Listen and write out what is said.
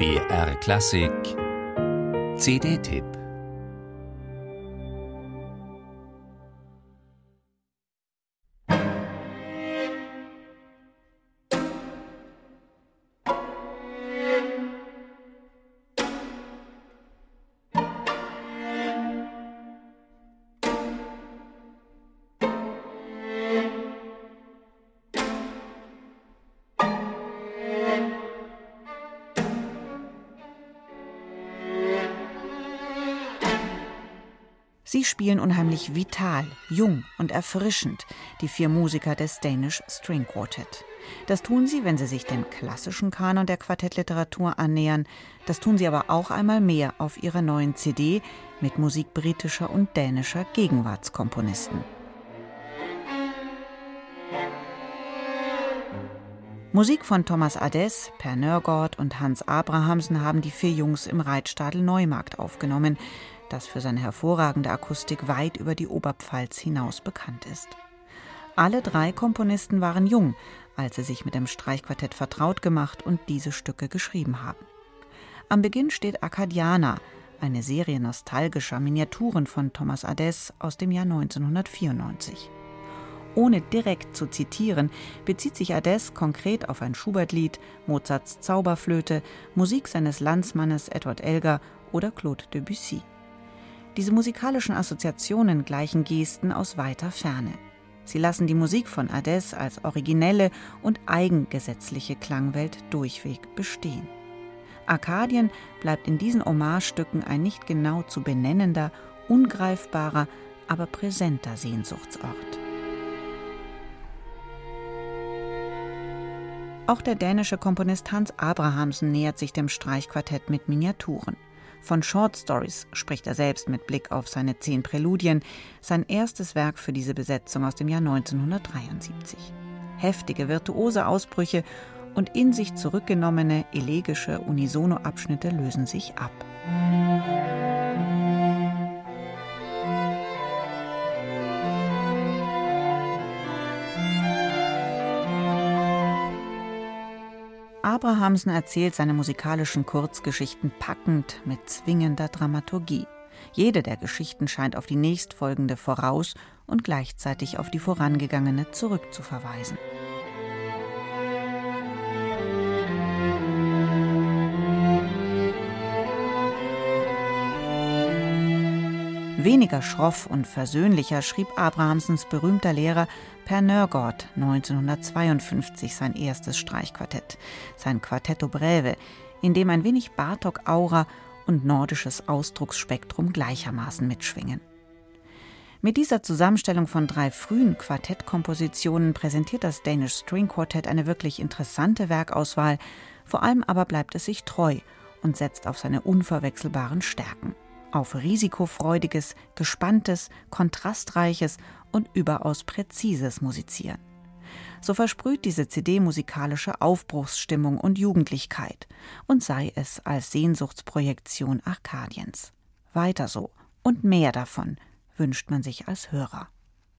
BR Klassik. CD-Tipp Sie spielen unheimlich vital, jung und erfrischend, die vier Musiker des Danish String Quartet. Das tun sie, wenn sie sich dem klassischen Kanon der Quartettliteratur annähern. Das tun sie aber auch einmal mehr auf ihrer neuen CD mit Musik britischer und dänischer Gegenwartskomponisten. Musik von Thomas Ades, Per Nørgaard und Hans Abrahamsen haben die vier Jungs im Reitstadel Neumarkt aufgenommen das für seine hervorragende Akustik weit über die Oberpfalz hinaus bekannt ist. Alle drei Komponisten waren jung, als sie sich mit dem Streichquartett vertraut gemacht und diese Stücke geschrieben haben. Am Beginn steht Acadiana, eine Serie nostalgischer Miniaturen von Thomas Ades aus dem Jahr 1994. Ohne direkt zu zitieren, bezieht sich Ades konkret auf ein Schubert-Lied, Mozarts Zauberflöte, Musik seines Landsmannes Edward Elgar oder Claude Debussy. Diese musikalischen Assoziationen gleichen Gesten aus weiter Ferne. Sie lassen die Musik von Ades als originelle und eigengesetzliche Klangwelt durchweg bestehen. Arkadien bleibt in diesen Hommagestücken ein nicht genau zu benennender, ungreifbarer, aber präsenter Sehnsuchtsort. Auch der dänische Komponist Hans Abrahamsen nähert sich dem Streichquartett mit Miniaturen. Von Short Stories spricht er selbst mit Blick auf seine zehn Präludien, sein erstes Werk für diese Besetzung aus dem Jahr 1973. Heftige virtuose Ausbrüche und in sich zurückgenommene elegische Unisono-Abschnitte lösen sich ab. Abrahamsen erzählt seine musikalischen Kurzgeschichten packend mit zwingender Dramaturgie. Jede der Geschichten scheint auf die nächstfolgende voraus und gleichzeitig auf die vorangegangene zurückzuverweisen. Weniger schroff und versöhnlicher schrieb Abrahamsens berühmter Lehrer Per Nørgaard 1952 sein erstes Streichquartett, sein Quartetto Breve, in dem ein wenig Bartok-Aura und nordisches Ausdrucksspektrum gleichermaßen mitschwingen. Mit dieser Zusammenstellung von drei frühen Quartettkompositionen präsentiert das Danish String Quartet eine wirklich interessante Werkauswahl, vor allem aber bleibt es sich treu und setzt auf seine unverwechselbaren Stärken auf risikofreudiges, gespanntes, kontrastreiches und überaus präzises Musizieren. So versprüht diese CD musikalische Aufbruchsstimmung und Jugendlichkeit und sei es als Sehnsuchtsprojektion Arkadiens. Weiter so und mehr davon wünscht man sich als Hörer.